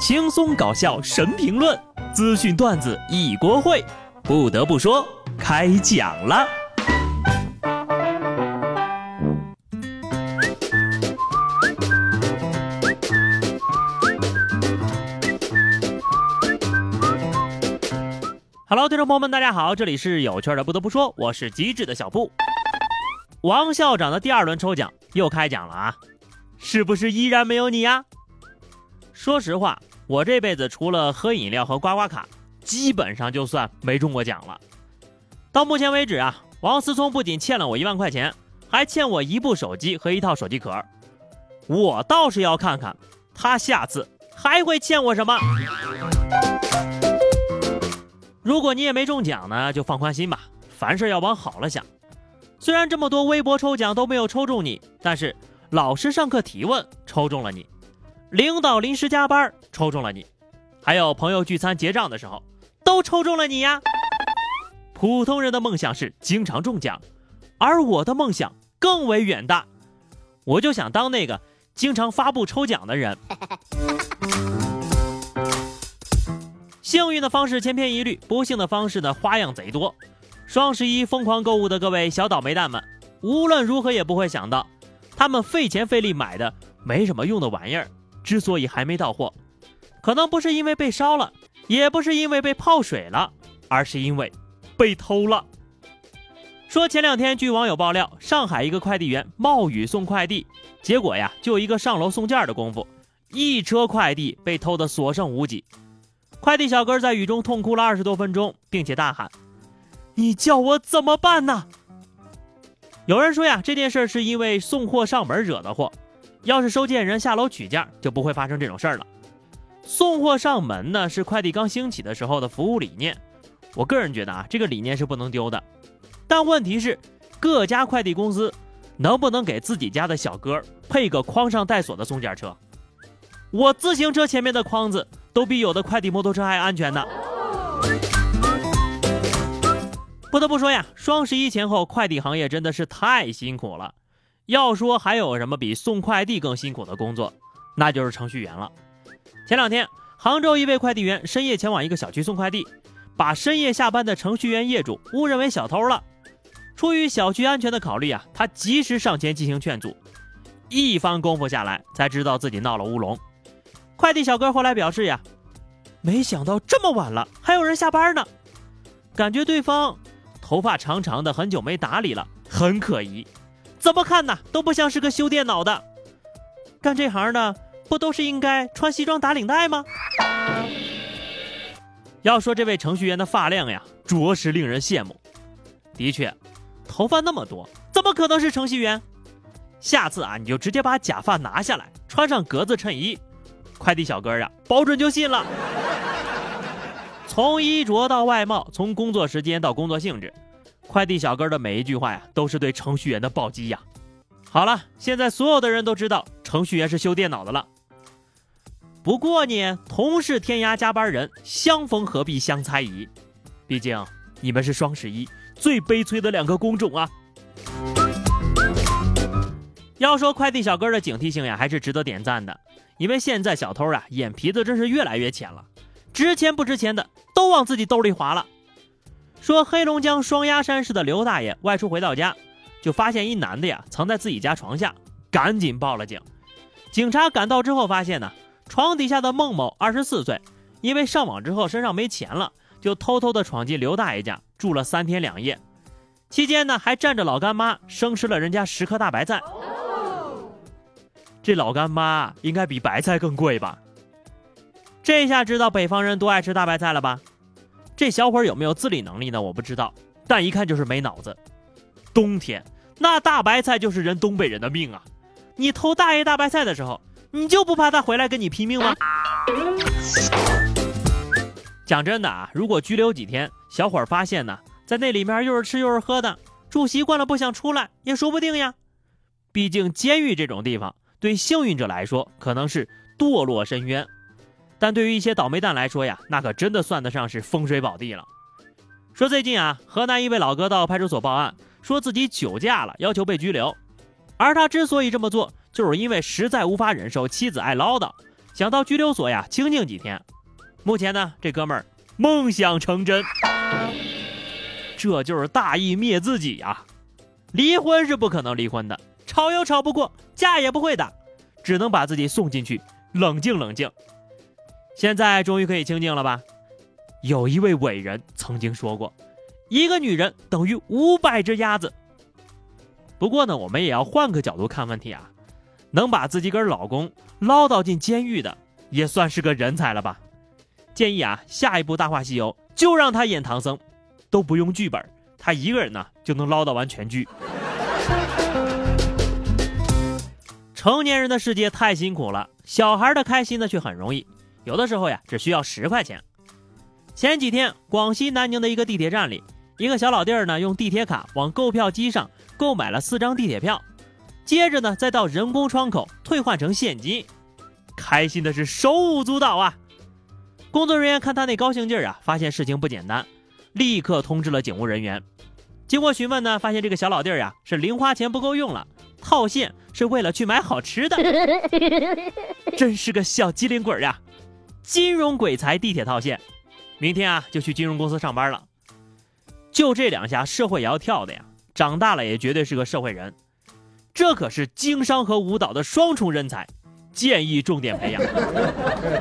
轻松搞笑神评论，资讯段子一锅烩。不得不说，开讲了。Hello，听众朋友们，大家好，这里是有趣的。不得不说，我是机智的小布。王校长的第二轮抽奖又开奖了啊！是不是依然没有你呀？说实话。我这辈子除了喝饮料和刮刮卡，基本上就算没中过奖了。到目前为止啊，王思聪不仅欠了我一万块钱，还欠我一部手机和一套手机壳。我倒是要看看他下次还会欠我什么。如果你也没中奖呢，就放宽心吧，凡事要往好了想。虽然这么多微博抽奖都没有抽中你，但是老师上课提问抽中了你。领导临时加班抽中了你，还有朋友聚餐结账的时候都抽中了你呀。普通人的梦想是经常中奖，而我的梦想更为远大，我就想当那个经常发布抽奖的人。幸运的方式千篇一律，不幸的方式呢花样贼多。双十一疯狂购物的各位小倒霉蛋们，无论如何也不会想到，他们费钱费力买的没什么用的玩意儿。之所以还没到货，可能不是因为被烧了，也不是因为被泡水了，而是因为被偷了。说前两天，据网友爆料，上海一个快递员冒雨送快递，结果呀，就一个上楼送件的功夫，一车快递被偷得所剩无几。快递小哥在雨中痛哭了二十多分钟，并且大喊：“你叫我怎么办呢？”有人说呀，这件事是因为送货上门惹的祸。要是收件人下楼取件，就不会发生这种事儿了。送货上门呢，是快递刚兴起的时候的服务理念。我个人觉得啊，这个理念是不能丢的。但问题是，各家快递公司能不能给自己家的小哥配个框上带锁的送件车？我自行车前面的框子都比有的快递摩托车还安全呢。不得不说呀，双十一前后，快递行业真的是太辛苦了。要说还有什么比送快递更辛苦的工作，那就是程序员了。前两天，杭州一位快递员深夜前往一个小区送快递，把深夜下班的程序员业主误认为小偷了。出于小区安全的考虑啊，他及时上前进行劝阻。一番功夫下来，才知道自己闹了乌龙。快递小哥后来表示呀，没想到这么晚了还有人下班呢，感觉对方头发长长的，很久没打理了，很可疑。怎么看呢，都不像是个修电脑的。干这行的不都是应该穿西装打领带吗？要说这位程序员的发量呀，着实令人羡慕。的确，头发那么多，怎么可能是程序员？下次啊，你就直接把假发拿下来，穿上格子衬衣，快递小哥啊，保准就信了。从衣着到外貌，从工作时间到工作性质。快递小哥的每一句话呀，都是对程序员的暴击呀。好了，现在所有的人都知道程序员是修电脑的了。不过呢，同是天涯加班人，相逢何必相猜疑。毕竟你们是双十一最悲催的两个工种啊。要说快递小哥的警惕性呀，还是值得点赞的。因为现在小偷啊，眼皮子真是越来越浅了，值钱不值钱的都往自己兜里划了。说黑龙江双鸭山市的刘大爷外出回到家，就发现一男的呀藏在自己家床下，赶紧报了警。警察赶到之后发现呢，床底下的孟某二十四岁，因为上网之后身上没钱了，就偷偷的闯进刘大爷家住了三天两夜，期间呢还占着老干妈生吃了人家十颗大白菜。这老干妈应该比白菜更贵吧？这下知道北方人多爱吃大白菜了吧？这小伙有没有自理能力呢？我不知道，但一看就是没脑子。冬天那大白菜就是人东北人的命啊！你偷大爷大白菜的时候，你就不怕他回来跟你拼命吗？讲真的啊，如果拘留几天，小伙发现呢，在那里面又是吃又是喝的，住习惯了不想出来也说不定呀。毕竟监狱这种地方，对幸运者来说可能是堕落深渊。但对于一些倒霉蛋来说呀，那可真的算得上是风水宝地了。说最近啊，河南一位老哥到派出所报案，说自己酒驾了，要求被拘留。而他之所以这么做，就是因为实在无法忍受妻子爱唠叨，想到拘留所呀清静几天。目前呢，这哥们儿梦想成真，这就是大义灭自己呀！离婚是不可能离婚的，吵又吵不过，架也不会打，只能把自己送进去，冷静冷静。现在终于可以清静了吧？有一位伟人曾经说过，一个女人等于五百只鸭子。不过呢，我们也要换个角度看问题啊，能把自己个老公唠叨进监狱的，也算是个人才了吧？建议啊，下一部《大话西游》就让他演唐僧，都不用剧本，他一个人呢就能唠叨完全剧。成年人的世界太辛苦了，小孩的开心呢却很容易，有的时候呀只需要十块钱。前几天，广西南宁的一个地铁站里，一个小老弟儿呢用地铁卡往购票机上购买了四张地铁票，接着呢再到人工窗口退换成现金，开心的是手舞足蹈啊！工作人员看他那高兴劲儿啊，发现事情不简单，立刻通知了警务人员。经过询问呢，发现这个小老弟儿呀是零花钱不够用了，套现是为了去买好吃的，真是个小机灵鬼呀！金融鬼才地铁套现。明天啊，就去金融公司上班了。就这两下，社会也要跳的呀！长大了也绝对是个社会人。这可是经商和舞蹈的双重人才，建议重点培养。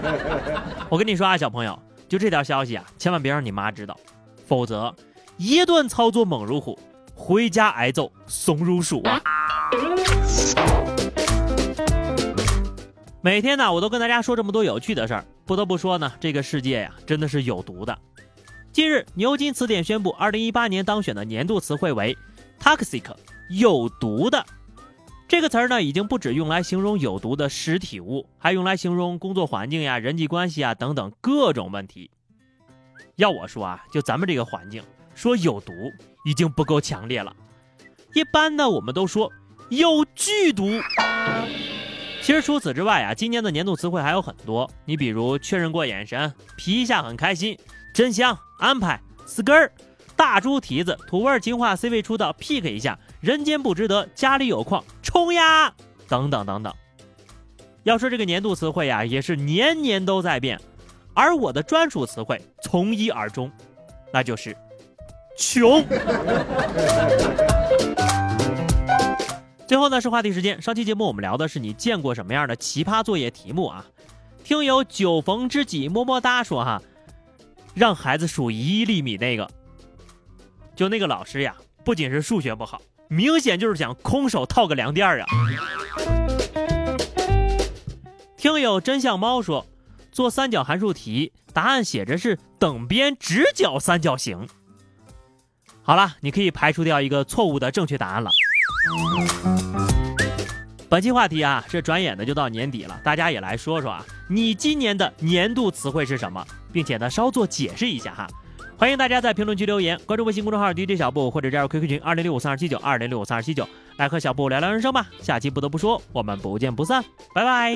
我跟你说啊，小朋友，就这条消息啊，千万别让你妈知道，否则一顿操作猛如虎，回家挨揍怂如鼠啊！每天呢，我都跟大家说这么多有趣的事儿。不得不说呢，这个世界呀，真的是有毒的。近日，牛津词典宣布，二零一八年当选的年度词汇为 “toxic”，有毒的。这个词儿呢，已经不止用来形容有毒的实体物，还用来形容工作环境呀、人际关系啊等等各种问题。要我说啊，就咱们这个环境，说有毒已经不够强烈了。一般呢，我们都说有剧毒。其实除此之外啊，今年的年度词汇还有很多。你比如确认过眼神、皮一下很开心、真香、安排、skr、大猪蹄子、土味情话、C 位出道、pick 一下、人间不值得、家里有矿、冲呀等等等等。要说这个年度词汇呀，也是年年都在变，而我的专属词汇从一而终，那就是穷。最后呢是话题时间。上期节目我们聊的是你见过什么样的奇葩作业题目啊？听友酒逢知己么么哒说哈，让孩子数一厘米那个，就那个老师呀，不仅是数学不好，明显就是想空手套个凉垫儿啊。听友真相猫说，做三角函数题，答案写着是等边直角三角形。好了，你可以排除掉一个错误的正确答案了。本期话题啊，这转眼呢就到年底了，大家也来说说啊，你今年的年度词汇是什么，并且呢稍作解释一下哈。欢迎大家在评论区留言，关注微信公众号 DJ 小布或者加入 QQ 群二零六五三二七九二零六五三二七九，来和小布聊聊人生吧。下期不得不说，我们不见不散，拜拜。